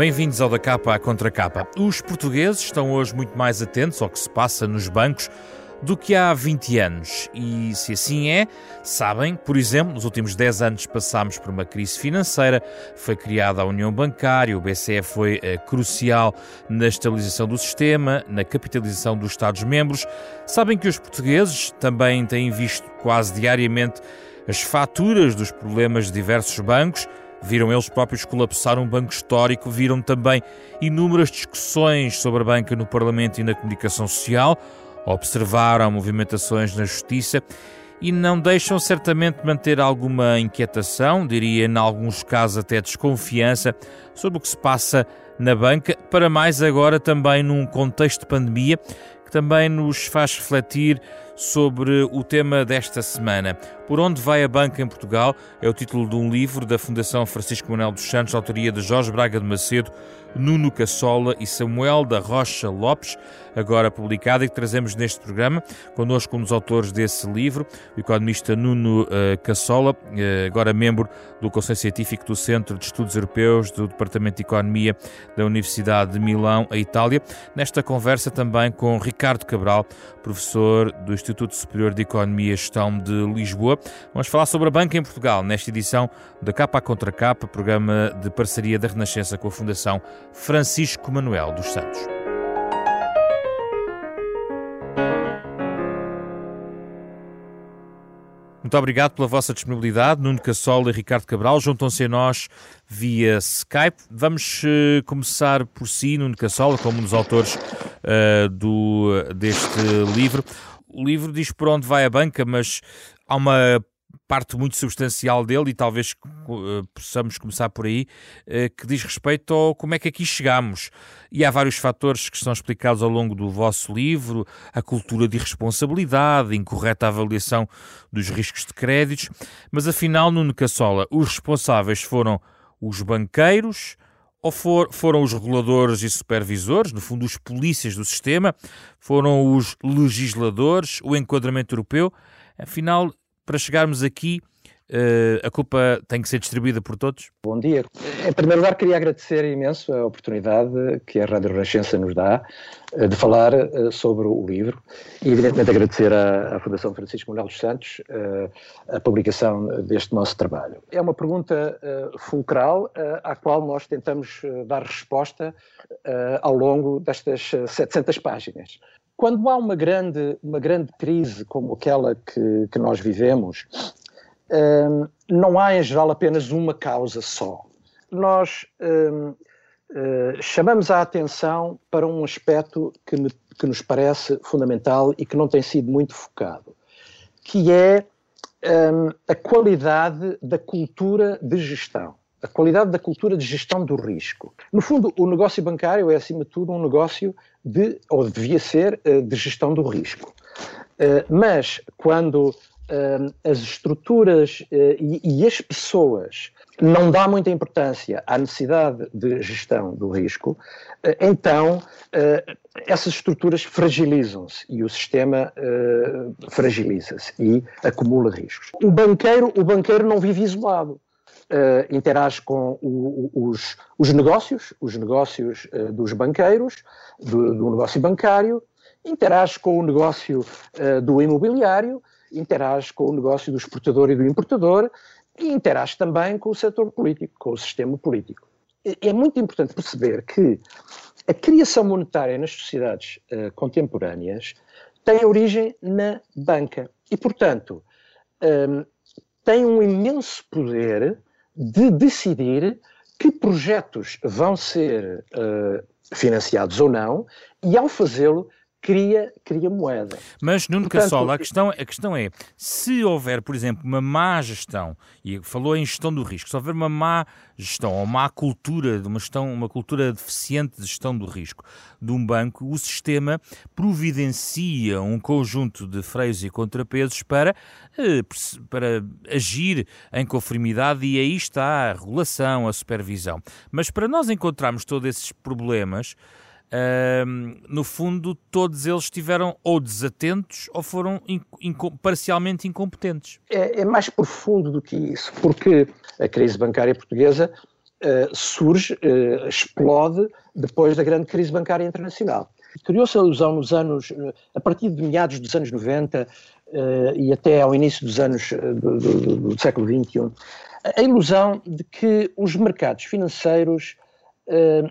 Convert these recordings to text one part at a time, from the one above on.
Bem-vindos ao da capa à contra capa. Os portugueses estão hoje muito mais atentos ao que se passa nos bancos do que há 20 anos. E se assim é, sabem, por exemplo, nos últimos 10 anos passámos por uma crise financeira, foi criada a União Bancária, o BCE foi eh, crucial na estabilização do sistema, na capitalização dos Estados-membros. Sabem que os portugueses também têm visto quase diariamente as faturas dos problemas de diversos bancos Viram eles próprios colapsar um banco histórico, viram também inúmeras discussões sobre a banca no Parlamento e na comunicação social, observaram movimentações na justiça e não deixam certamente manter alguma inquietação, diria em alguns casos até desconfiança, sobre o que se passa na banca, para mais agora também num contexto de pandemia que também nos faz refletir sobre o tema desta semana. Por onde vai a banca em Portugal? É o título de um livro da Fundação Francisco Manuel dos Santos, autoria de Jorge Braga de Macedo, Nuno Cassola e Samuel da Rocha Lopes, agora publicada e que trazemos neste programa. Connosco um dos autores desse livro, o economista Nuno uh, Cassola, uh, agora membro do Conselho Científico do Centro de Estudos Europeus do Departamento de Economia da Universidade de Milão, a Itália. Nesta conversa também com Ricardo Cabral, professor do Instituto Superior de Economia e Gestão de Lisboa. Vamos falar sobre a banca em Portugal, nesta edição da Capa Contra Capa, programa de parceria da Renascença com a Fundação Francisco Manuel dos Santos. Muito obrigado pela vossa disponibilidade. Nuno Cassola e Ricardo Cabral juntam-se a nós via Skype. Vamos uh, começar por si, Nuno Cassola, como um dos autores uh, do, deste livro. O livro diz por onde vai a banca, mas há uma parte muito substancial dele, e talvez uh, possamos começar por aí, uh, que diz respeito ao como é que aqui chegamos. E há vários fatores que estão explicados ao longo do vosso livro: a cultura de irresponsabilidade, a incorreta avaliação dos riscos de créditos. Mas afinal, no Cassola, os responsáveis foram os banqueiros ou for, foram os reguladores e supervisores, no fundo, os polícias do sistema, foram os legisladores, o enquadramento europeu. Afinal, para chegarmos aqui, uh, a culpa tem que ser distribuída por todos? Bom dia. Em primeiro lugar, queria agradecer imenso a oportunidade que a Rádio Renascença nos dá uh, de falar uh, sobre o livro e, evidentemente, agradecer à, à Fundação Francisco Manuel dos Santos a publicação deste nosso trabalho. É uma pergunta fulcral à qual nós tentamos dar resposta ao longo destas 700 páginas. Quando há uma grande, uma grande crise como aquela que, que nós vivemos, um, não há em geral apenas uma causa só. Nós um, uh, hum, chamamos a atenção para um aspecto que, me, que nos parece fundamental e que não tem sido muito focado, que é um, a qualidade da cultura de gestão a qualidade da cultura de gestão do risco. No fundo, o negócio bancário é, acima de tudo, um negócio de, ou devia ser, eh, de gestão do risco. Eh, mas, quando eh, as estruturas e as pessoas não dá muita importância à necessidade de gestão do risco, então essas estruturas fragilizam-se e o sistema fragiliza-se e acumula riscos. O banqueiro, o banqueiro não vive isolado uh, interage com o, o, os, os, negócios, os negócios uh, dos banqueiros, do, do, negócio bancário, interage com o negócio uh, do imobiliário, interage com o negócio do exportador e do importador e interage também com o setor político, com o sistema político. É muito importante perceber que a criação monetária nas sociedades contemporâneas tem origem na banca e, portanto, um, tem um imenso poder de decidir que projetos vão ser uh, financiados ou não, e ao fazê-lo, cria, cria moeda. Mas, Nuno Portanto, Cassola, a questão, a questão é, se houver, por exemplo, uma má gestão, e falou em gestão do risco, se houver uma má gestão ou má cultura, de uma, gestão, uma cultura deficiente de gestão do risco de um banco, o sistema providencia um conjunto de freios e contrapesos para, eh, para agir em conformidade e aí está a regulação, a supervisão. Mas para nós encontrarmos todos esses problemas, no fundo, todos eles estiveram ou desatentos ou foram parcialmente incompetentes. É, é, mais profundo do que isso, porque a crise bancária portuguesa surge, explode depois da grande crise bancária internacional. Criou-se a ilusão nos anos, a partir de meados dos anos 90 e até ao início dos anos do, do, do século XXI, a ilusão de que os mercados financeiros uh,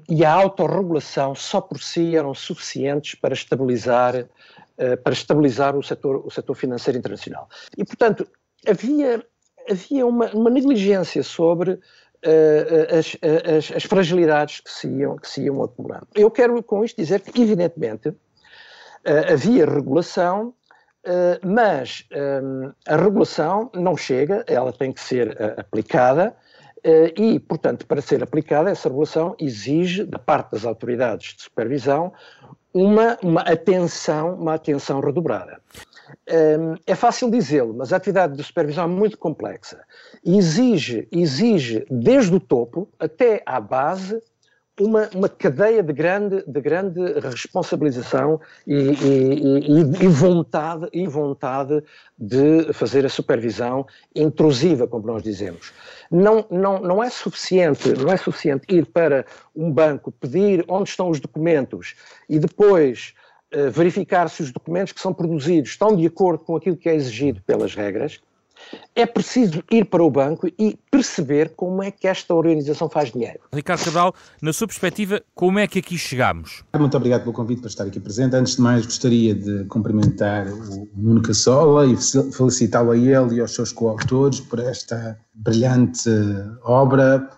e a autorregulação só por si eram suficientes para estabilizar, uh, para estabilizar o, setor, o setor financeiro internacional. E, portanto, havia, havia uma, uma negligência sobre uh, as, as, as, fragilidades que se, iam, que se iam acumulando. Eu quero com isto dizer que, evidentemente, havia regulação, mas um, a regulação não chega, ela tem que ser aplicada e, portanto, para ser aplicada, essa regulação exige, da parte das autoridades de supervisão, uma, uma atenção, uma atenção redobrada. Um, é fácil dizê-lo, mas a atividade de supervisão é muito complexa. Exige, exige desde o topo até à base uma, uma cadeia de grande, de grande responsabilização e, e, e, e, vontade, e vontade de fazer a supervisão intrusiva, como nós dizemos. Não, não, não é suficiente, não é suficiente ir para um banco, pedir onde estão os documentos e depois uh, verificar se os documentos que são produzidos estão de acordo com aquilo que é exigido pelas regras é preciso ir para o banco e perceber como é que esta organização faz dinheiro. Ricardo Cabral, na sua perspectiva, como é que aqui chegamos? Muito obrigado pelo convite para estar aqui presente. Antes de mais, gostaria de cumprimentar o Nuno Cassola e felicitá-lo a ele e aos seus coautores por esta brilhante obra.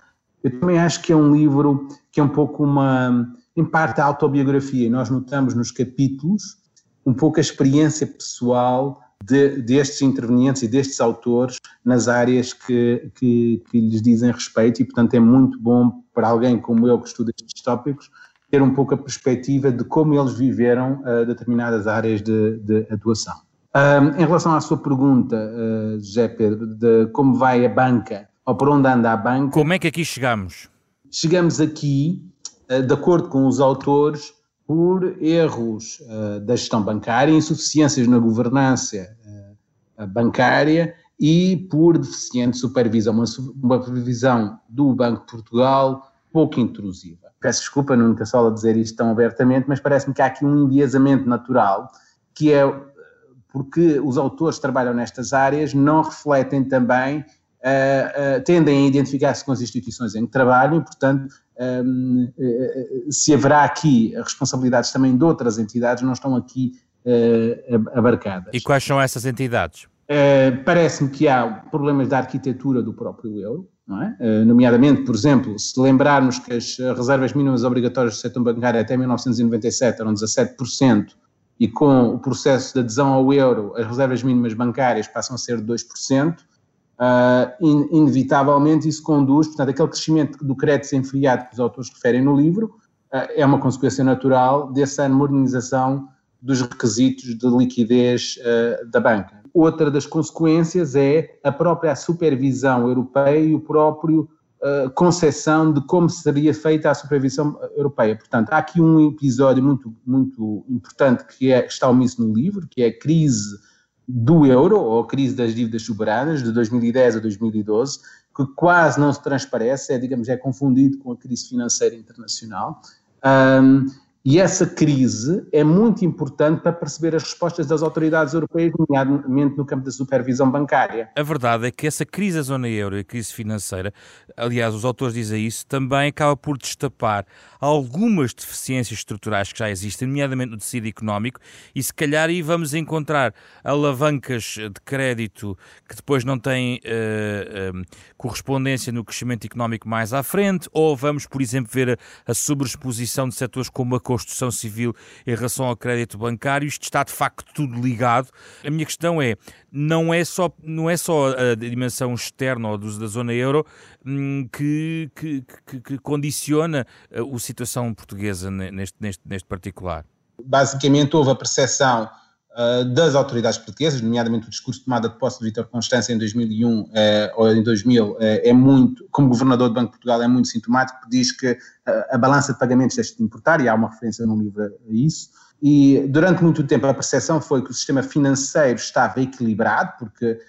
Eu também acho que é um livro que é um pouco uma, em parte, a autobiografia. Nós notamos nos capítulos um pouco a experiência pessoal de, destes intervenientes e destes autores nas áreas que, que, que, lhes dizem respeito e, portanto, é muito bom para alguém como eu que estuda estes tópicos ter um pouco a perspectiva de como eles viveram uh, determinadas áreas de, de atuação. Um, em relação à sua pergunta, uh, José Pedro, de como vai a banca ou por onde anda a banca. Como é que aqui chegamos? Chegamos aqui, uh, de acordo com os autores, por erros uh, da gestão bancária, insuficiências na governança uh, bancária e por deficiente supervisão, uma, supervisão do Banco de Portugal pouco intrusiva. Peço desculpa, só a dizer isto tão abertamente, mas parece-me que há aqui um enviesamento natural, que é porque os autores que trabalham nestas áreas não refletem também, uh, tendem a identificar-se com as instituições em que trabalham e, portanto, um, eh, se haverá aqui responsabilidades também de outras entidades, não estão aqui uh, abarcadas. E quais são essas entidades? Uh, Parece-me que há problemas da arquitetura do próprio euro, é? uh, nomeadamente, por exemplo, se lembrarmos que as reservas mínimas obrigatórias do setor bancário até 1997 eram 17%, e com o processo de adesão ao euro, as reservas mínimas bancárias passam a ser 2%, in, inevitavelmente isso conduz, portanto, aquele crescimento do crédito desenfreado que os autores referem no livro uh, é uma consequência natural dessa modernização dos requisitos de liquidez uh, da banca. Outra das consequências é a própria supervisão europeia e o próprio uh, concepção de como seria feita a supervisão europeia. Portanto, há aqui um episódio muito, muito importante que é, está omisso no livro, que é a crise do euro, ou a crise das dívidas soberanas, de 2010 a 2012, que quase não se transparece, é, digamos, é confundido com a crise financeira internacional. Um, e essa crise é muito importante para perceber as respostas das autoridades europeias, nomeadamente no campo da supervisão bancária. A verdade é que essa crise da zona euro e a crise financeira, aliás, os autores dizem isso, também acaba por destapar algumas deficiências estruturais que já existem, nomeadamente no tecido económico, e se calhar aí vamos encontrar alavancas de crédito que depois não têm uh, uh, correspondência no crescimento económico mais à frente, ou vamos, por exemplo, ver a, a sobreexposição de setores como a construção civil em relação ao crédito bancário. Isto está de facto tudo ligado. A minha questão é: não é só, não é só a dimensão externa ou da zona euro hum, que, que, que, que condiciona a, a situação portuguesa neste, neste, neste particular? Basicamente, houve a percepção uh, das autoridades portuguesas, nomeadamente o discurso de tomada de posse de Vítor Constância em 2001 uh, eh, ou em 2000, uh, eh, é muito, como governador do Banco de Portugal, é muito sintomático, diz que a balança de pagamentos deixa de importar, e há uma referência no livro a isso, e durante muito tempo a percepção foi que o sistema financeiro estava equilibrado, porque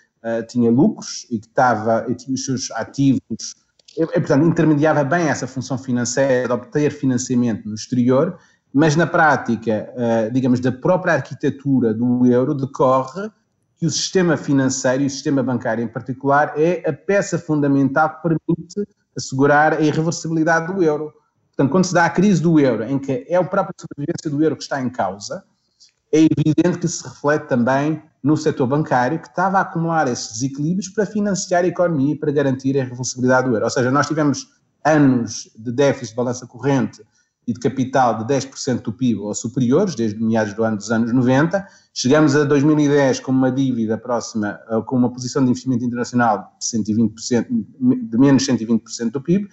tinha lucros e que estava, e tinha os seus ativos e, portanto, intermediava bem essa função financeira de obter financiamento no exterior, mas na prática, digamos, da própria arquitetura do euro decorre que o sistema financeiro e o sistema bancário em particular é a peça fundamental que permite assegurar a irreversibilidade do euro. Portanto, quando se dá a crise do euro, em que é a própria sobrevivência do euro que está em causa, é evidente que se reflete também no setor bancário, que estava a acumular esses desequilíbrios para financiar a economia e para garantir a irreversibilidade do euro. Ou seja, nós tivemos anos de déficit de balança corrente e de capital de 10% do PIB ou superiores, desde meados do ano dos anos 90. Chegamos a 2010 com uma dívida próxima, com uma posição de investimento internacional de, 120%, de menos 120% do PIB,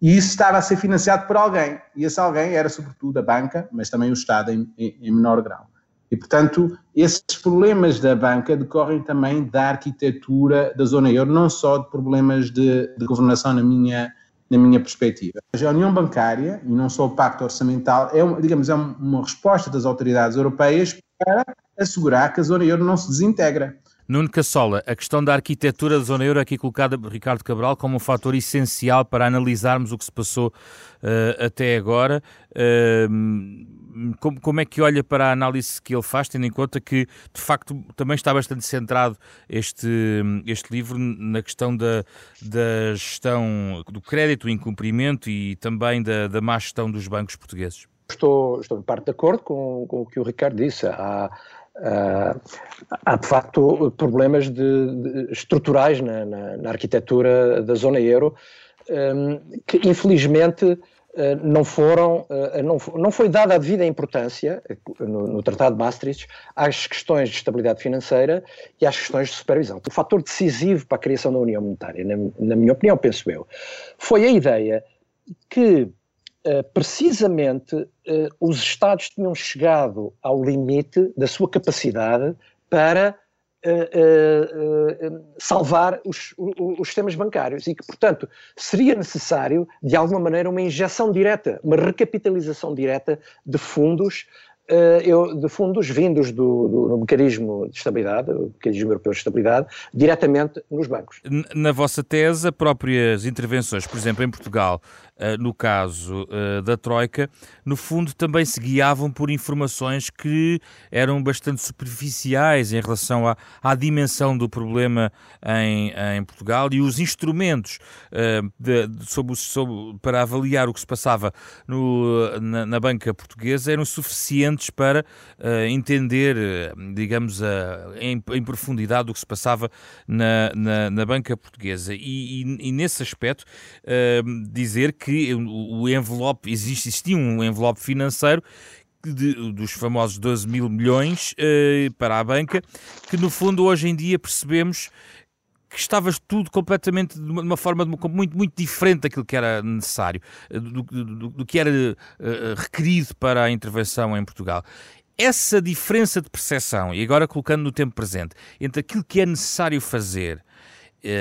e isso estava a ser financiado por alguém. E esse alguém era, sobretudo, a banca, mas também o Estado em, em, em menor grau. E, portanto, esses problemas da banca decorrem também da arquitetura da zona euro, não só de problemas de, de governação na minha, na minha perspectiva. A União Bancária, e não só o Pacto Orçamental, é, uma, digamos, é uma resposta das autoridades europeias para assegurar que a zona euro não se desintegra. Nuno Cassola, a questão da arquitetura da zona euro aqui colocada por Ricardo Cabral como um fator essencial para analisarmos o que se passou uh, até agora. Uh, como, como, é que olha para a análise que ele faz, tendo em conta que, de facto, também está bastante centrado este, este livro na questão da, da gestão do crédito, incumprimento e também da, da má gestão dos bancos portugueses? Estou, estou em parte de acordo com, com o que o Ricardo disse. Há, há, há de facto problemas de, de estruturais na, na, na, arquitetura da zona euro um, que, infelizmente, eh, não foram, eh, não, não foi dada a devida importância eh, no, no, Tratado de Maastricht às questões de estabilidade financeira e às questões de supervisão. O fator decisivo para a criação da União Monetária, na, na minha opinião, penso eu, foi a ideia que precisamente os Estados tinham chegado ao limite da sua capacidade para uh, salvar os, os, sistemas bancários e que, portanto, seria necessário, de alguma maneira, uma injeção direta, uma recapitalização direta de fundos eu, de fundos vindos do, do, do, mecanismo de estabilidade, o mecanismo europeu de estabilidade, diretamente nos bancos. Na vossa tese, próprias intervenções, por exemplo, em Portugal, uh, no caso uh, da Troika, no fundo também se guiavam por informações que eram bastante superficiais em relação à, à dimensão do problema em, em, Portugal e os instrumentos de, de, sobre, sobre, para avaliar o que se passava no, na, na banca portuguesa eram suficientes para uh, entender, eh, digamos, uh, em, em, profundidade o que se passava na, na, na banca portuguesa. E, e, e nesse aspecto, uh, dizer que o, o envelope, existe, existia um envelope financeiro de, dos famosos 12 mil milhões para a banca, que no fundo hoje em dia percebemos que estava tudo completamente de uma forma muito, muito diferente daquilo que era necessário, eh, do, do, do que era uh, requerido para a intervenção em Portugal. Essa diferença de percepção, e agora colocando no tempo presente, entre aquilo que é necessário fazer,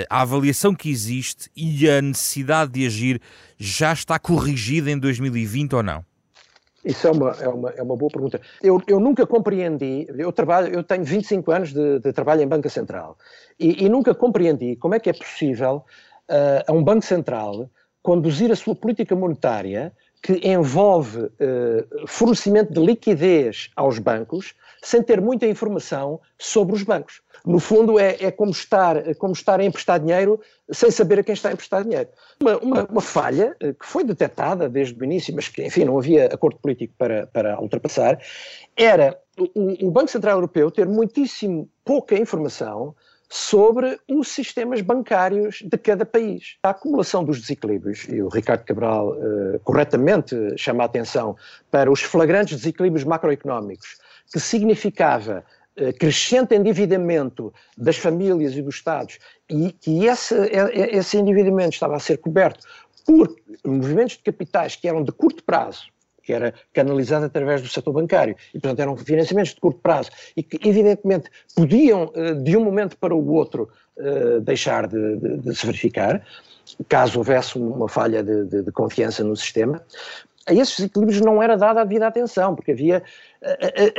a avaliação que existe e a necessidade de agir, já está corrigida em 2020 ou não? Isso é uma, é uma, é uma boa pergunta. Eu, eu nunca compreendi, eu trabalho, eu tenho 25 anos de, de trabalho em Banca Central e, e, nunca compreendi como é que é possível uh, a um Banco Central conduzir a sua política monetária que envolve uh, fornecimento de liquidez aos bancos sem ter muita informação sobre os bancos. No fundo, é, é como, estar, é como estar a emprestar dinheiro sem saber a quem está a emprestar dinheiro. Uma, uma, uma falha eh, que foi detectada desde o início, mas que, enfim, não havia acordo político para, para ultrapassar, era o, o Banco Central Europeu ter muitíssimo pouca informação sobre os sistemas bancários de cada país. A acumulação dos desequilíbrios, e o Ricardo Cabral uh, corretamente chama a atenção para os flagrantes desequilíbrios macroeconómicos, que significava eh, crescente endividamento das famílias e dos Estados e que esse, esse endividamento estava a ser coberto por movimentos de capitais que eram de curto prazo, que era canalizado através do setor bancário, e portanto eram financiamentos de curto prazo, e que evidentemente podiam, eh, de um momento para o outro, eh, deixar de, de, de se verificar, caso houvesse uma falha de, de confiança no sistema, a esses desequilíbrios não era dada a devida atenção, porque havia,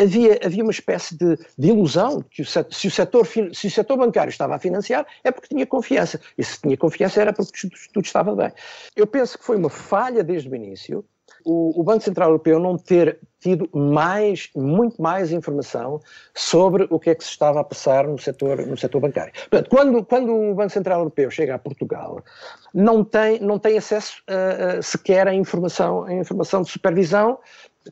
havia, havia uma espécie de, ilusão que o, se, o setor, se o setor bancário estava a financiar é porque tinha confiança, e se tinha confiança era porque tudo estava bem. Eu penso que foi uma falha desde o início, o, o, Banco Central Europeu não ter tido mais, muito mais informação sobre o que é que se estava a passar no setor, no setor bancário. Portanto, quando, quando o Banco Central Europeu chega a Portugal, não tem, não tem acesso a, sequer à informação, a informação de supervisão,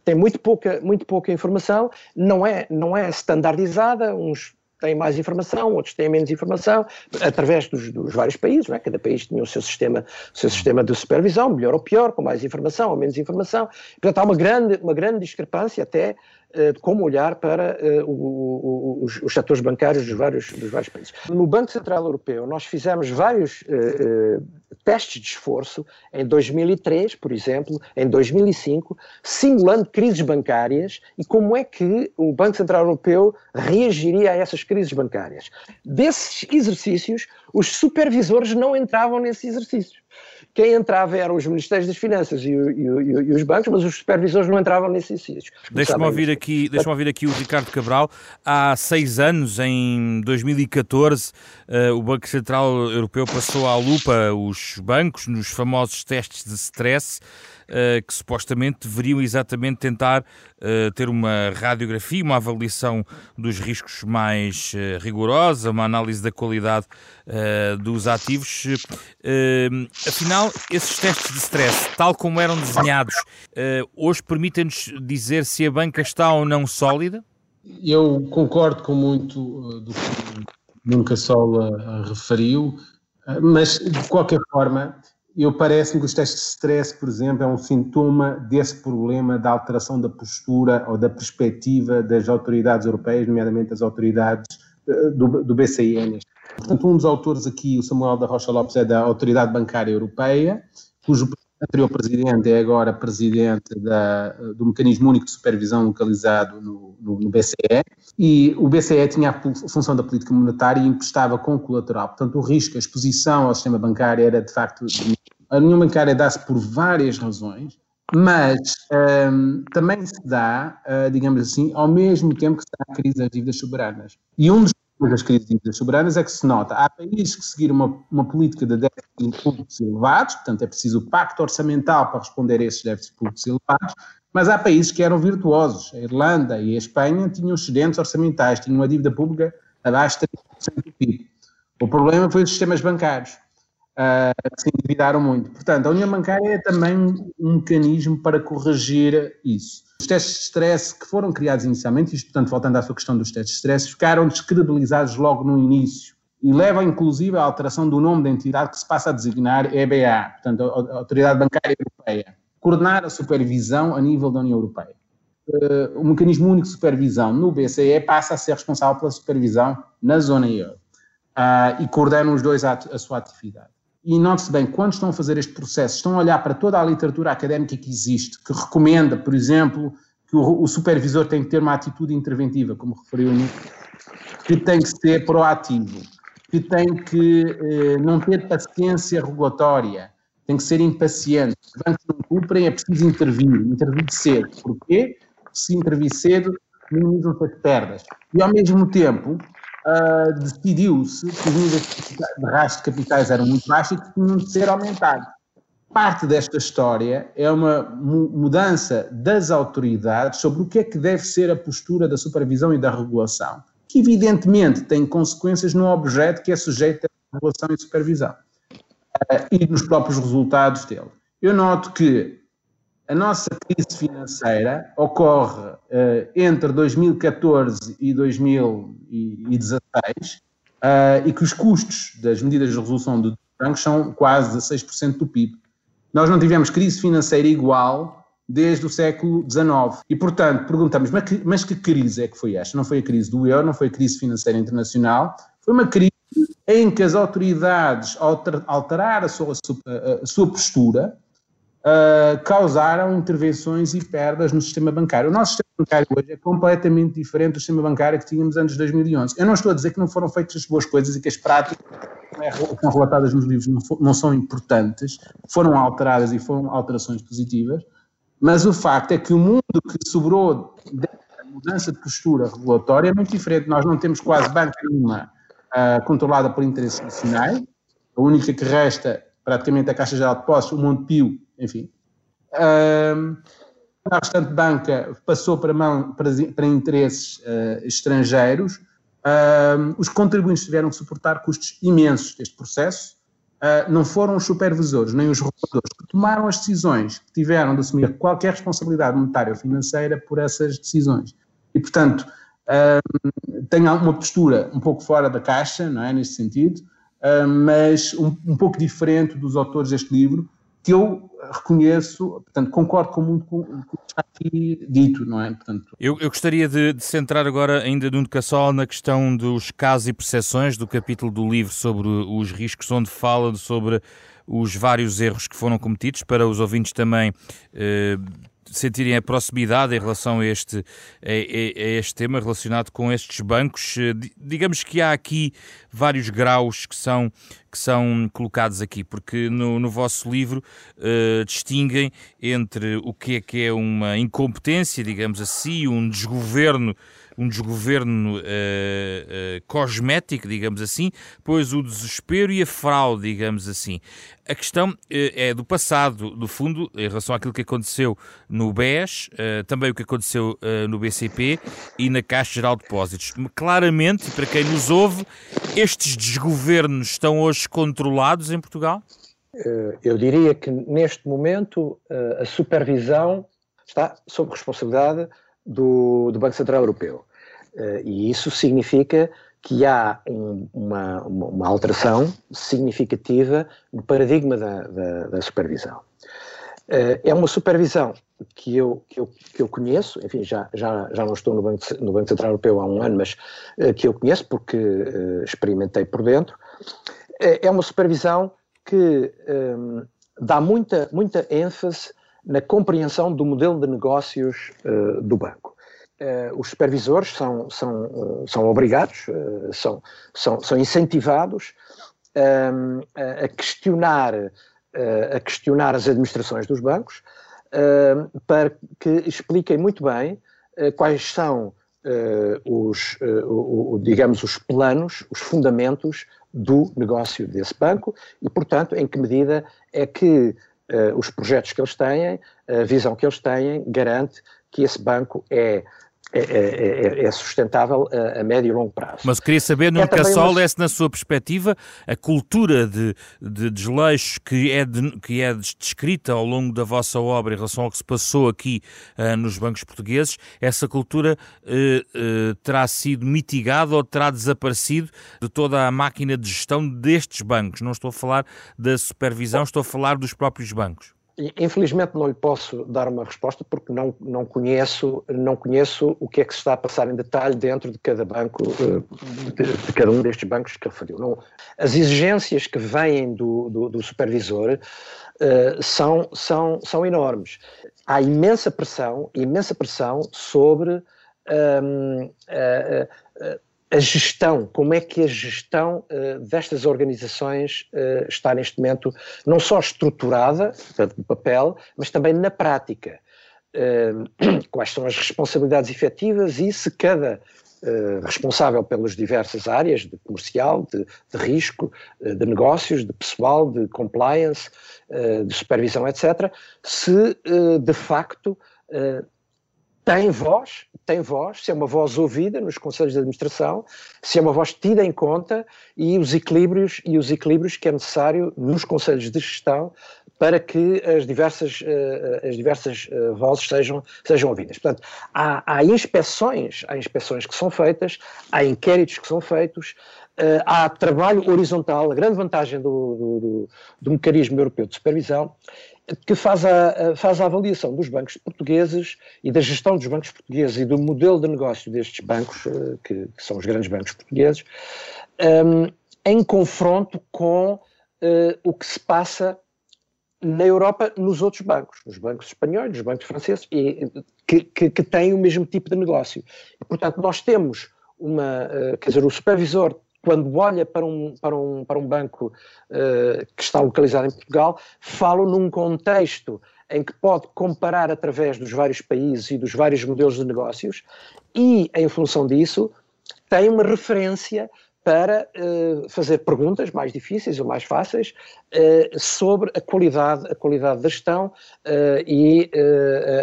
tem muito pouca, muito pouca informação, não é, não é standardizada, uns têm mais informação, outros têm menos informação, através dos, dos vários países, é? cada país tinha o seu sistema, o seu sistema de supervisão, melhor ou pior, com mais informação ou menos informação. Portanto, há uma grande, uma grande discrepância até como olhar para uh, o, o, os, os, setores bancários dos vários, dos vários países. No Banco Central Europeu, nós fizemos vários uh, testes de esforço em 2003, por exemplo, em 2005, simulando crises bancárias e como é que o Banco Central Europeu reagiria a essas crises bancárias. Desses exercícios, os supervisores não entravam nesses exercícios quem entrava eram os Ministérios das Finanças e, e, e, os bancos, mas os supervisores não entravam nesses sítios. Deixa-me ouvir, aqui, deixa ouvir aqui o Ricardo Cabral. Há seis anos, em 2014, uh, eh, o Banco Central Europeu passou à lupa os bancos nos famosos testes de stress. Uh, que supostamente deveriam exatamente tentar uh, ter uma radiografia, uma avaliação dos riscos mais uh, rigorosa, uma análise da qualidade dos ativos. afinal, esses testes de stress, tal como eram desenhados, hoje permitem-nos dizer se a banca está ou não sólida? Eu concordo com muito do que Nunca Sola referiu, mas de qualquer forma eu parece-me que os testes de stress, por exemplo, é um sintoma desse problema da alteração da postura ou da perspectiva das autoridades europeias, nomeadamente as autoridades eh, do, do BCE. Portanto, um dos autores aqui, o Samuel da Rocha Lopes, é da Autoridade Bancária Europeia, cujo anterior presidente é agora presidente da, do Mecanismo Único de Supervisão localizado no, no, no, BCE, e o BCE tinha a função da política monetária e emprestava com colateral. Portanto, o risco, a exposição ao sistema bancário era de facto a União Bancária dá-se por várias razões, mas um, também se dá, uh, digamos assim, ao mesmo tempo que se dá a crise das dívidas soberanas. E um dos das crises dívidas soberanas é que se nota, há países que seguiram uma, uma política de déficit públicos elevados, portanto é preciso o pacto orçamental para responder a esses déficits públicos elevados, mas há países que eram virtuosos. A Irlanda e a Espanha tinham excedentes orçamentais, tinham uma dívida pública abaixo de 30% do PIB. O problema foi os sistemas bancários uh, que se endividaram muito. Portanto, a União Bancária é também um mecanismo para corrigir isso. Os testes de stress que foram criados inicialmente, isto, portanto, voltando à sua questão dos testes de stress, ficaram descredibilizados logo no início e levam, inclusive, à alteração do nome da entidade que se passa a designar EBA, portanto, a Autoridade Bancária Europeia. Coordenar a supervisão a nível da União Europeia. Uh, o mecanismo único de supervisão no BCE passa a ser responsável pela supervisão na zona euro uh, e coordenam os dois a, a sua atividade e note-se bem, quando estão a fazer este processo, estão a olhar para toda a literatura académica que existe, que recomenda, por exemplo, que o, supervisor tem que ter uma atitude interventiva, como referiu o que tem que ser proativo, que tem que eh, não ter paciência regulatória, tem que ser impaciente. Os bancos não cumprem, é preciso intervir, intervir cedo. Porquê? Se intervir cedo, minimizam-se as perdas. E, ao mesmo tempo, uh, decidiu-se que os níveis de rastro de capitais eram muito baixos e que tinham de ser aumentados. Parte desta história é uma mudança das autoridades sobre o que é que deve ser a postura da supervisão e da regulação, que evidentemente tem consequências no objeto que é sujeito à regulação e supervisão uh, e nos próprios resultados dele. Eu noto que a nossa crise financeira ocorre uh, entre 2014 e 2016 uh, eh, e que os custos das medidas de resolução do bancos são quase 16% do PIB. Nós não tivemos crise financeira igual desde o século XIX. E, portanto, perguntamos, mas que, mas que crise é que foi esta? Não foi a crise do euro, não foi a crise financeira internacional, foi uma crise em que as autoridades, ao alterar a sua, a sua postura, uh, causaram intervenções e perdas no sistema bancário. O nosso sistema bancário hoje é completamente diferente do sistema bancário que tínhamos antes de 2011. Eu não estou a dizer que não foram feitas as boas coisas e que as práticas que são relatadas nos livros não, não são importantes, foram alteradas e foram alterações positivas, Mas o facto é que o mundo que sobrou da mudança de postura regulatória é muito diferente. Nós não temos quase banca nenhuma uh, controlada por interesses nacionais. A única que resta, praticamente, é a Caixa Geral de Depósitos, o Montepio, enfim. Uh, a restante banca passou para, mão, para, para interesses uh, estrangeiros. Uh, os contribuintes tiveram que suportar custos imensos deste processo. Uh, não foram os supervisores nem os reguladores que tomaram as decisões, que tiveram de assumir qualquer responsabilidade monetária ou financeira por essas decisões. E, portanto, tem uma postura um pouco fora da caixa, não é, neste sentido, uh, mas um, um, pouco diferente dos autores deste livro, que eu reconheço, portanto, concordo com muito com o que está aqui dito, não é? Portanto... Eu, eu gostaria de, de, centrar agora ainda Nuno Cassol na questão dos casos e percepções do capítulo do livro sobre os riscos, onde fala sobre os vários erros que foram cometidos, para os ouvintes também eh, sentirem a proximidade em relação a este, a, a, este tema relacionado com estes bancos. Eh, digamos que há aqui vários graus que são, que são colocados aqui, porque no, no vosso livro uh, distinguem entre o que é que é uma incompetência, digamos assim, um desgoverno um desgoverno uh, uh, cosmético, digamos assim, pois o desespero e a fraude, digamos assim. A questão uh, é do passado, no fundo, em relação àquilo que aconteceu no BES, também o que aconteceu no BCP e na Caixa Geral de Depósitos. Claramente, para quem nos ouve, estes desgovernos estão hoje controlados em Portugal? Eu diria que neste momento a supervisão está sob responsabilidade do, do Banco Central Europeu. Uh, e isso significa que há um, uma, uma, alteração significativa no paradigma da, da, da supervisão. Uh, é uma supervisão que eu, que eu, que eu conheço, enfim, já, já, já não estou no Banco, no Banco Central Europeu há um ano, mas uh, que eu conheço porque experimentei por dentro. é uma supervisão que um, dá muita, muita ênfase na compreensão do modelo de negócios uh, do banco. Uh, os supervisores são, são, uh, são obrigados, são, são, são incentivados a questionar, a questionar as administrações dos bancos para que expliquem muito bem quais são os, o, o, digamos, os planos, os fundamentos do negócio desse banco e, portanto, em que medida é que os projetos que eles têm, a visão que eles têm, garante que esse banco é é, é, é, é, sustentável a, a, médio e longo prazo. Mas queria saber, Nuno é Cassol, uma... é se na sua perspectiva a cultura de, de desleixo que é, de, que é descrita ao longo da vossa obra em relação ao que se passou aqui uh, nos bancos portugueses, essa cultura uh, uh, terá sido mitigada ou terá desaparecido de toda a máquina de gestão destes bancos? Não estou a falar da supervisão, estou a falar dos próprios bancos. Infelizmente não lhe posso dar uma resposta porque não, não, conheço, não conheço o que é que se está a passar em detalhe dentro de cada banco, eh, de, de cada um destes bancos que referiu. Não, as exigências que vêm do, do, do supervisor uh, são, são, são enormes. Há imensa pressão, imensa pressão sobre um, uh, uh, a gestão, como é que a gestão uh, destas organizações uh, está neste momento não só estruturada, portanto, no papel, mas também na prática. Uh, quais são as responsabilidades efetivas e se cada responsável pelas diversas áreas de comercial, de, de risco, de negócios, de pessoal, de compliance, de supervisão, etc., se de facto tem voz, tem voz, se é uma voz ouvida nos conselhos de administração, se é uma voz tida em conta e os equilíbrios e os equilíbrios que é necessário nos conselhos de gestão para que as diversas, uh, as diversas uh, vozes sejam, sejam ouvidas. Portanto, há, há, inspeções, há inspeções que são feitas, há inquéritos que são feitos, há trabalho horizontal, a grande vantagem do, do, do, do mecanismo europeu de supervisão que faz a, faz a avaliação dos bancos portugueses e da gestão dos bancos portugueses e do modelo de negócio destes bancos, eh, que, que são os grandes bancos portugueses, um, em confronto com uh, o que se passa na Europa nos outros bancos, nos bancos espanhóis, nos bancos franceses, e, que, que, que têm o mesmo tipo de negócio. E, portanto, nós temos uma, uh, quer dizer, o supervisor quando olha para um, para um, para um banco uh, que está localizado em Portugal, falo num contexto em que pode comparar através dos vários países e dos vários modelos de negócios e, em função disso, tem uma referência para uh, fazer perguntas mais difíceis ou mais fáceis uh, sobre a qualidade, a qualidade da gestão uh, e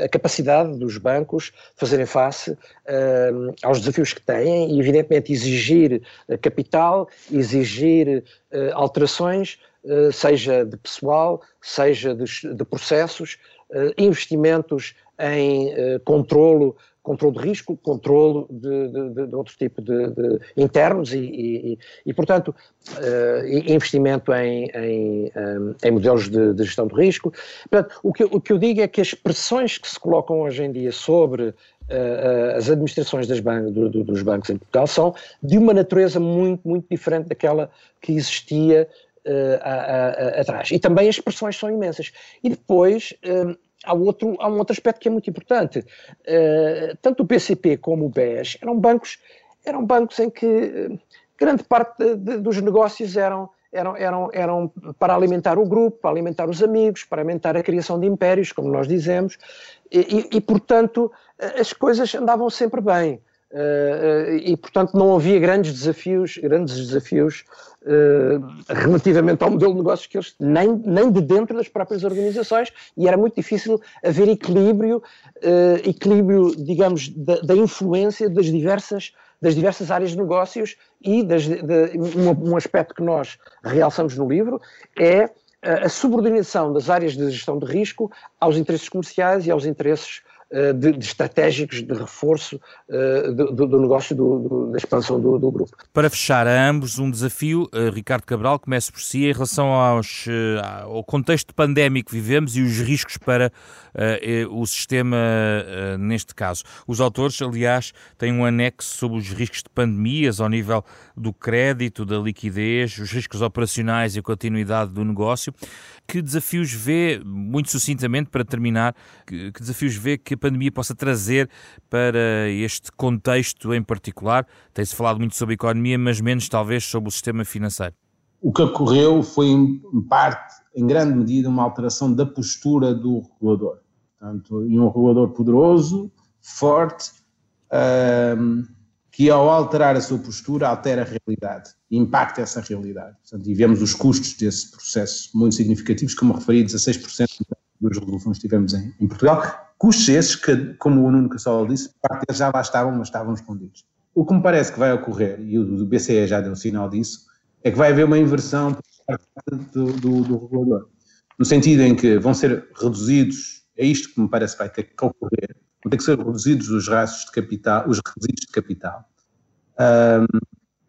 a capacidade dos bancos fazerem face aos desafios que têm e, evidentemente, exigir capital, exigir alterações, seja de pessoal, seja de, de processos, investimentos em controlo controle de risco, controle de, de, de outro tipo de, de internos e, e, e, portanto, uh, investimento em, em, em modelos de, gestão de risco. Portanto, o que, o que eu digo é que as pressões que se colocam hoje em dia sobre Uh, as administrações ban do, do, dos bancos em Portugal são de uma natureza muito, muito diferente daquela que existia uh, atrás. E também as pressões são imensas. E depois, há, outro, há um outro aspecto que é muito importante. Uh, tanto o PCP como o BES eram bancos, eram bancos em que eh, grande parte de, de, dos negócios eram, eram, eram, eram para alimentar o grupo, para alimentar os amigos, para alimentar a criação de impérios, como nós dizemos, e, e, e portanto as coisas andavam sempre bem. Uh, e portanto não havia grandes desafios, grandes desafios uh, relativamente ao modelo de negócios que eles nem, nem de dentro das próprias organizações e era muito difícil haver equilíbrio, equilíbrio, digamos, da, da, influência das diversas das diversas áreas de negócios e das, de, um, um aspecto que nós realçamos no livro é a subordinação das áreas de gestão de risco aos interesses comerciais e aos interesses eh, de, de, estratégicos de reforço uh, do, do, negócio do, do, da expansão do, grupo. Para fechar a ambos um desafio, uh, Ricardo Cabral, comece por si em relação aos, ao contexto pandémico que vivemos e os riscos para o sistema neste caso. Os autores, aliás, têm um anexo sobre os riscos de pandemias ao nível do crédito, da liquidez, os riscos operacionais e a continuidade do negócio. Que desafios vê, muito sucintamente para terminar, que, que desafios vê que a pandemia possa trazer para este contexto em particular? Tem-se falado muito sobre a economia, mas menos talvez sobre o sistema financeiro. O que ocorreu foi, em parte, em grande medida, uma alteração da postura do regulador. Portanto, e um regulador poderoso, forte, um, que ao alterar a sua postura altera a realidade impacta essa realidade. Portanto, e vemos os custos desse processo muito significativos, como referi, 16% das resoluções que tivemos em, em, Portugal. Custos esses que, como o Nuno Cassola disse, parte já lá estavam, mas estavam escondidos. O que me parece que vai ocorrer, e o, o BCE já deu sinal disso, é que vai haver uma inversão do, do, do regulador. No sentido em que vão ser reduzidos, é isto que me parece que vai ter que ocorrer, vão ter que ser reduzidos os rastros de capital, os requisitos de capital. Um,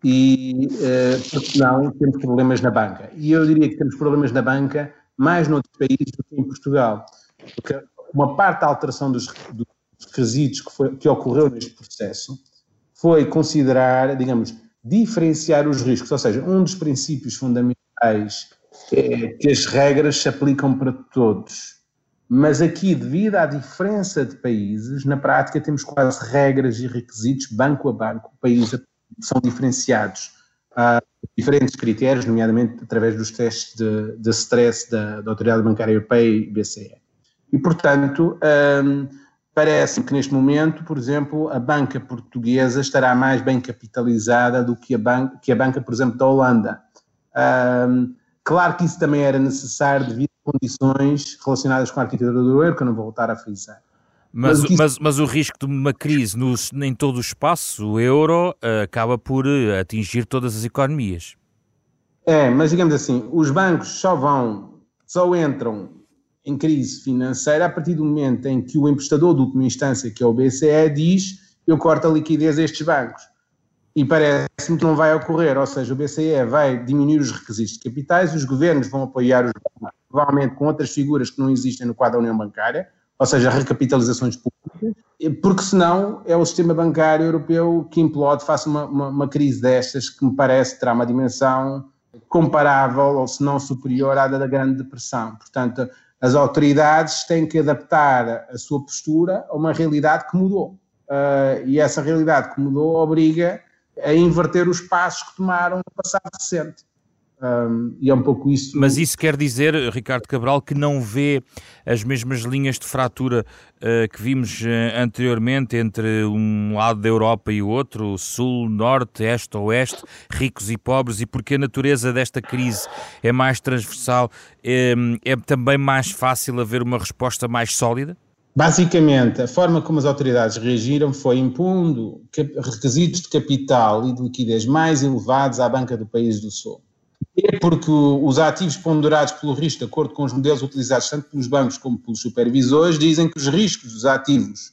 e, uh, porque não, temos problemas na banca. E eu diria que temos problemas na banca mais noutros países do que em Portugal. Porque uma parte da alteração dos, dos requisitos que, foi, que ocorreu neste processo foi considerar, digamos, diferenciar os riscos. Ou seja, um dos princípios fundamentais é que as regras se aplicam para todos. Mas aqui, devido à diferença de países, na prática temos quase regras e requisitos, banco a banco, país a país, que são diferenciados a diferentes critérios, nomeadamente através dos testes de, de stress da, da Autoridade Bancária Europeia e BCE. E, portanto, um, parece que neste momento, por exemplo, a banca portuguesa estará mais bem capitalizada do que a banca, que a banca por exemplo, da Holanda. Um, claro que isso também era necessário devido condições relacionadas com a arquitetura do euro, que eu não vou voltar a frisar. Mas, mas, mas, mas, o risco de uma crise em todo o espaço, o euro, uh, acaba por uh, atingir todas as economias. É, mas digamos assim, os bancos só vão, só entram em crise financeira a partir do momento em que o emprestador de última instância, que é o BCE, diz eu corto a liquidez a estes bancos. E parece-me que não vai ocorrer, ou seja, o BCE vai diminuir os requisitos de capitais, os governos vão apoiar os bancos provavelmente com outras figuras que não existem no quadro da União Bancária, ou seja, recapitalizações públicas, porque senão é o sistema bancário europeu que implode face uma, uma, uma, crise destas que me parece terá uma dimensão comparável ou se não superior à da Grande Depressão. Portanto, as autoridades têm que adaptar a sua postura a uma realidade que mudou. Uh, e essa realidade que mudou obriga a inverter os passos que tomaram no passado recente. Um, e é um pouco isso. Mas isso quer dizer, Ricardo Cabral, que não vê as mesmas linhas de fratura uh, que vimos uh, anteriormente entre um lado da Europa e o outro, sul, norte, este, oeste, ricos e pobres, e porque a natureza desta crise é mais transversal, é, é também mais fácil haver uma resposta mais sólida? Basicamente, a forma como as autoridades reagiram foi impondo requisitos de capital e de liquidez mais elevados à banca do país do Sul é porque os ativos ponderados pelo risco, de acordo com os modelos utilizados tanto pelos bancos como pelos supervisores, dizem que os riscos dos ativos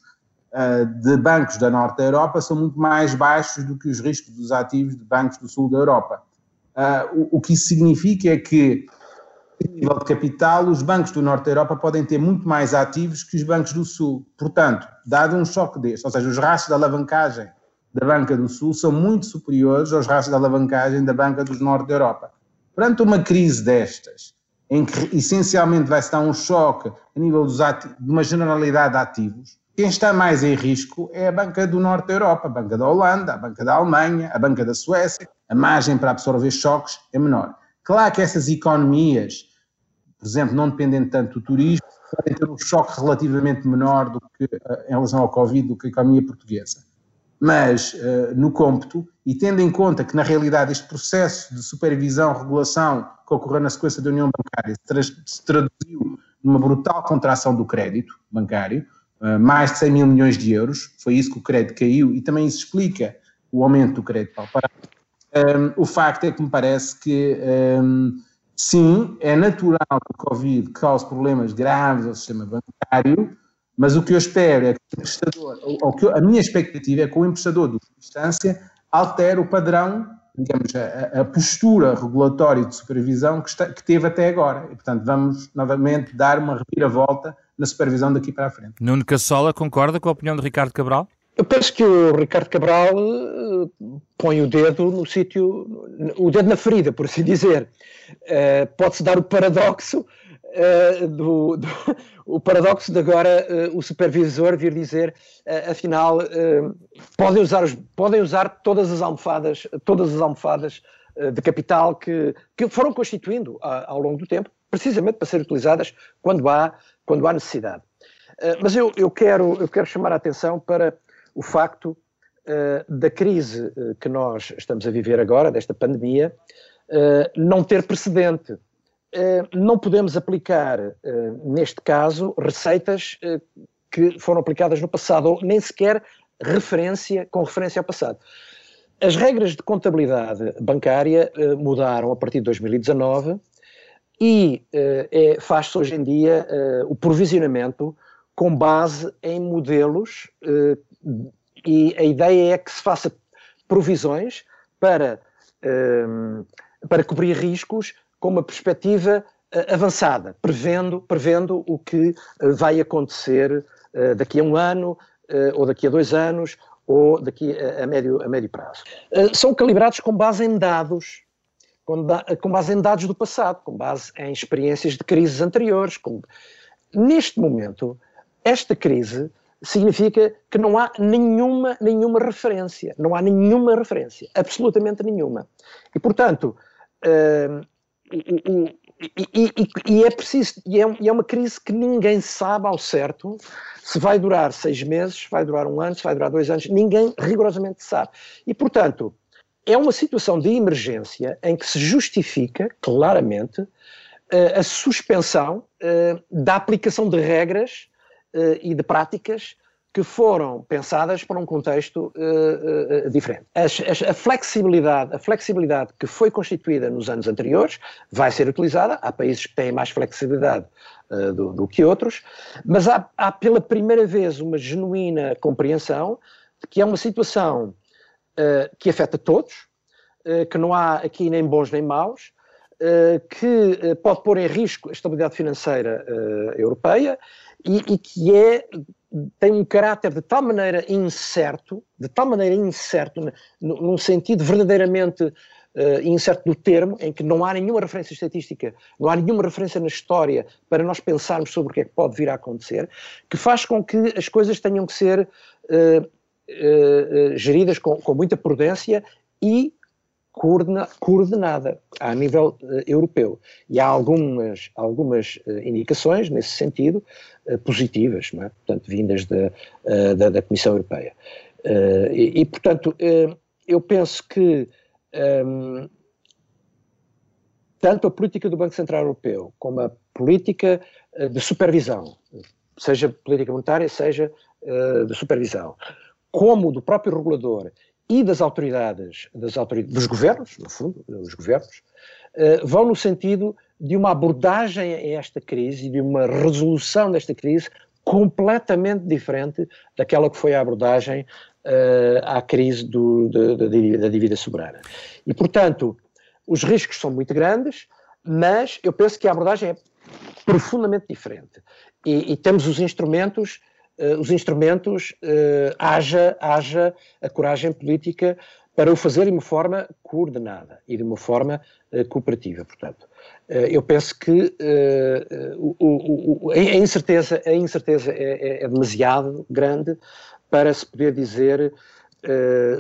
uh, de bancos da norte da Europa são muito mais baixos do que os riscos dos ativos de bancos do sul da Europa. Uh, o, o, que isso significa é que, a nível de capital, os bancos do norte da Europa podem ter muito mais ativos que os bancos do sul. Portanto, dado um choque deste, ou seja, os rastros de alavancagem da banca do sul são muito superiores aos rastros de alavancagem da banca dos norte da Europa. Perante uma crise destas, em que essencialmente vai-se dar um choque a nível de uma generalidade de ativos, quem está mais em risco é a banca do norte da Europa, a banca da Holanda, a banca da Alemanha, a banca da Suécia. A margem para absorver choques é menor. Claro que essas economias, por exemplo, não dependem tanto do turismo, podem ter um choque relativamente menor do que, eh, em relação ao Covid do que a economia portuguesa mas uh, no cômputo, e tendo em conta que na realidade este processo de supervisão, regulação que ocorreu na sequência da União Bancária se, se traduziu numa brutal contração do crédito bancário, uh, mais de 100 mil milhões de euros, foi isso que o crédito caiu, e também isso explica o aumento do crédito palpável. Um, o facto é que me parece que, um, sim, é natural que o Covid cause problemas graves ao sistema bancário, mas o que eu espero é que o emprestador, ou, que eu, a minha expectativa é que o emprestador de instância altere o padrão, digamos, a, a, postura regulatória de supervisão que, está, que teve até agora. E, portanto, vamos novamente dar uma reviravolta na supervisão daqui para a frente. Nuno Cassola concorda com a opinião de Ricardo Cabral? Eu penso que o Ricardo Cabral uh, põe o dedo no sítio, o dedo na ferida, por assim dizer. Uh, Pode-se dar o paradoxo uh, do, do, o paradoxo de agora uh, o supervisor vir dizer, uh, afinal, podem, usar os, podem usar todas as almofadas, todas as almofadas de capital que, que foram constituindo ao longo do tempo, precisamente para serem utilizadas quando há, quando há necessidade. mas eu, eu, quero, eu quero chamar a atenção para o facto da crise que nós estamos a viver agora, desta pandemia, não ter precedente não podemos aplicar, eh, neste caso, receitas eh, que foram aplicadas no passado, ou nem sequer referência, com referência ao passado. As regras de contabilidade bancária mudaram a partir de 2019 e é, faz-se hoje em dia o provisionamento com base em modelos e a ideia é que se faça provisões para, para cobrir riscos com uma perspectiva uh, avançada, prevendo, prevendo o que uh, vai acontecer uh, daqui a um ano, ou daqui a dois anos, ou daqui a, médio, a médio prazo. são calibrados com base em dados, com, da, com, base em dados do passado, com base em experiências de crises anteriores. Com... Neste momento, esta crise significa que não há nenhuma, nenhuma referência, não há nenhuma referência, absolutamente nenhuma. E, portanto, e, e, e, é preciso, e é, e é, uma crise que ninguém sabe ao certo se vai durar seis meses, vai durar um ano, se vai durar dois anos, ninguém rigorosamente sabe. E, portanto, é uma situação de emergência em que se justifica claramente uh, a suspensão uh, da aplicação de regras uh, e de práticas que foram pensadas para um contexto uh, uh, diferente. A, flexibilidade, a flexibilidade que foi constituída nos anos anteriores vai ser utilizada. Há países que têm mais flexibilidade uh, do, do, que outros, mas há, há, pela primeira vez uma genuína compreensão de que é uma situação que afeta todos, que não há aqui nem bons nem maus, que pode pôr em risco a estabilidade financeira europeia e, e que é tem um caráter de tal maneira incerto, de tal maneira incerto, num sentido verdadeiramente uh, incerto do termo, em que não há nenhuma referência estatística, não há nenhuma referência na história para nós pensarmos sobre o que é que pode vir a acontecer, que faz com que as coisas tenham que ser uh, uh, geridas com, com muita prudência e coordena, coordenada a nível uh, europeu. E há algumas, algumas uh, indicações nesse sentido uh, positivas, é? portanto, vindas da, da, da, Comissão Europeia. E, e, portanto, eu penso que um, tanto a política do Banco Central Europeu como a política de supervisão, seja política monetária, seja de supervisão, como do próprio regulador e das autoridades, das autoridades, dos governos, no fundo, os governos, uh, vão no sentido de uma abordagem a esta crise e de uma resolução desta crise completamente diferente daquela que foi a abordagem uh, à crise do, da, da dívida soberana. E, portanto, os riscos são muito grandes, mas eu penso que a abordagem é profundamente diferente. E, e temos os instrumentos os instrumentos, uh, haja, haja a coragem política para o fazer de uma forma coordenada e de uma forma uh, cooperativa, portanto. eu penso que o, o, o, a incerteza, a incerteza é, é, é, demasiado grande para se poder dizer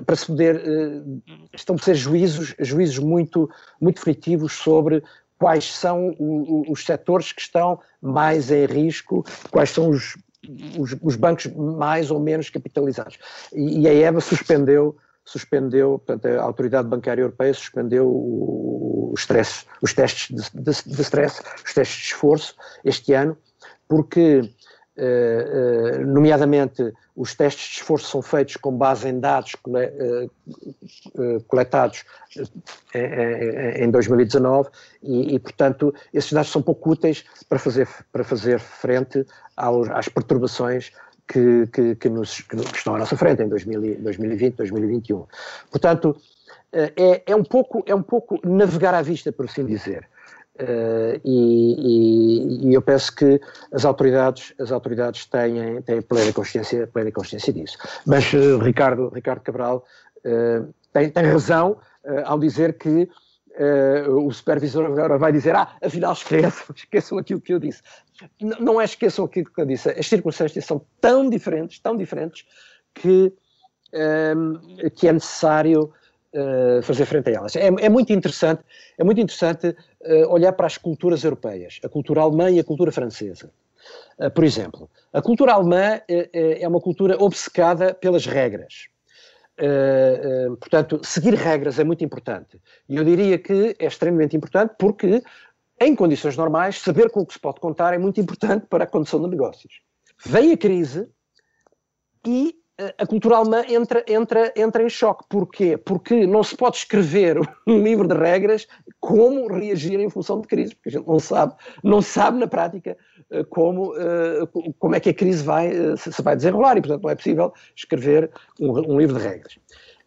para se poder estabelecer juízos, juízos muito, muito definitivos sobre quais são os setores que estão mais em risco, quais são os os, os, bancos mais ou menos capitalizados. E, e, a EBA suspendeu, suspendeu, portanto, a Autoridade Bancária Europeia suspendeu os, stress, os testes de, de, de stress, os testes de esforço este ano, porque Uh, uh, nomeadamente os testes de esforço são feitos com base em dados cole, uh, coletados em 2019 e, e, portanto, esses dados são pouco úteis para fazer, para fazer frente aos, às perturbações que, que, que, nos, que, estão à nossa frente em 2020, 2021. Portanto, é, é, um pouco, é um pouco navegar à vista, por assim dizer. Uh, e, e, e, eu penso que as autoridades, as autoridades têm, têm plena, consciência, plena consciência disso. Mas uh, Ricardo, Ricardo Cabral uh, tem, tem razão ao dizer que o supervisor agora vai dizer: Ah, afinal esqueçam, esqueçam aquilo que eu disse. N não é esqueçam aquilo que eu disse, as circunstâncias são tão diferentes, tão diferentes, que, que é necessário uh, fazer frente a elas. É, é, muito interessante, é muito interessante uh, olhar para as culturas europeias, a cultura alemã e a cultura francesa. Uh, por exemplo, a cultura alemã é uma cultura obcecada pelas regras. portanto, seguir regras é muito importante. E eu diria que é extremamente importante porque, em condições normais, saber com o que se pode contar é muito importante para a condução de negócios. Vem a crise e a cultura alemã entra, entra, entra em choque. Porquê? Porque não se pode escrever um livro de regras como reagir em função de crise, porque a gente não sabe, não sabe na prática eh, como, eh, como é que a crise vai, eh, se vai desenrolar e, portanto, não é possível escrever um, um livro de regras.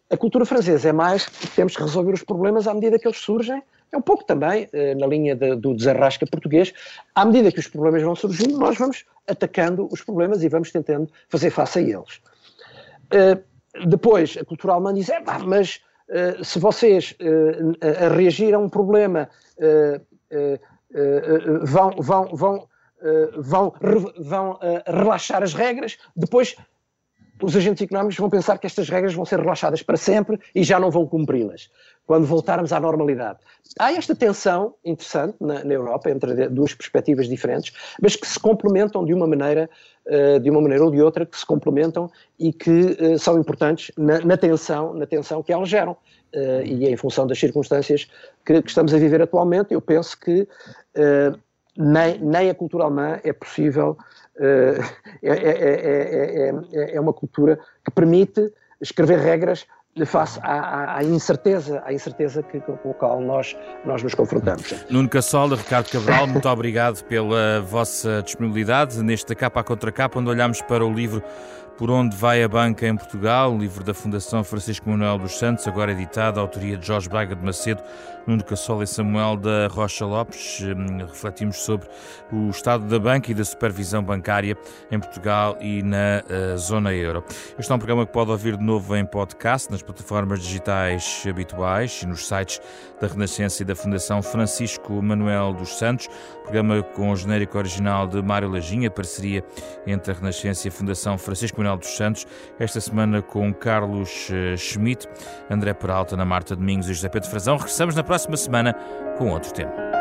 A cultura francesa é mais temos que resolver os problemas à medida que eles surgem, é um pouco também na linha de, do desarrasca português. À medida que os problemas vão surgindo, nós vamos atacando os problemas e vamos tentando fazer face a eles. Uh, depois, a cultura alemã diz, é, mas uh, se vocês a, a reagir a um problema vão, vão, vão, vão, vão relaxar as regras, depois os agentes económicos vão pensar que estas regras vão ser relaxadas para sempre e já não vão cumpri-las, quando voltarmos à normalidade. Há esta tensão interessante na, na, Europa entre duas perspectivas diferentes, mas que se complementam de uma maneira, uh, de uma maneira ou de outra, que se complementam e que uh, são importantes na, na, tensão, na tensão que elas geram. Uh, e em função das circunstâncias que, que, estamos a viver atualmente, eu penso que nem, nem a cultura alemã é possível é, é, é, é, uma cultura que permite escrever regras face à, à, incerteza, à incerteza que, com a qual nós, nós nos confrontamos. Nuno Cassola, Ricardo Cabral, muito obrigado pela vossa disponibilidade neste capa a contra capa, onde olhamos para o livro por onde vai a banca em Portugal, livro da Fundação Francisco Manuel dos Santos, agora editado, autoria de Jorge Braga de Macedo, Nuno Cassola e Samuel da Rocha Lopes. Hum, refletimos sobre o estado da banca e da supervisão bancária em Portugal e na uh, zona euro. Este é um programa que pode ouvir de novo em podcast, nas plataformas digitais habituais e nos sites da Renascença e da Fundação Francisco Manuel dos Santos. Programa com o genérico original de Mário Lajinha, parceria entre a Renascença e a Fundação Francisco Manuel Manuel dos Santos, esta semana com Carlos eh, Schmidt, André Peralta, Ana Marta Domingos e José Pedro Frazão. Regressamos na próxima semana com outro tema.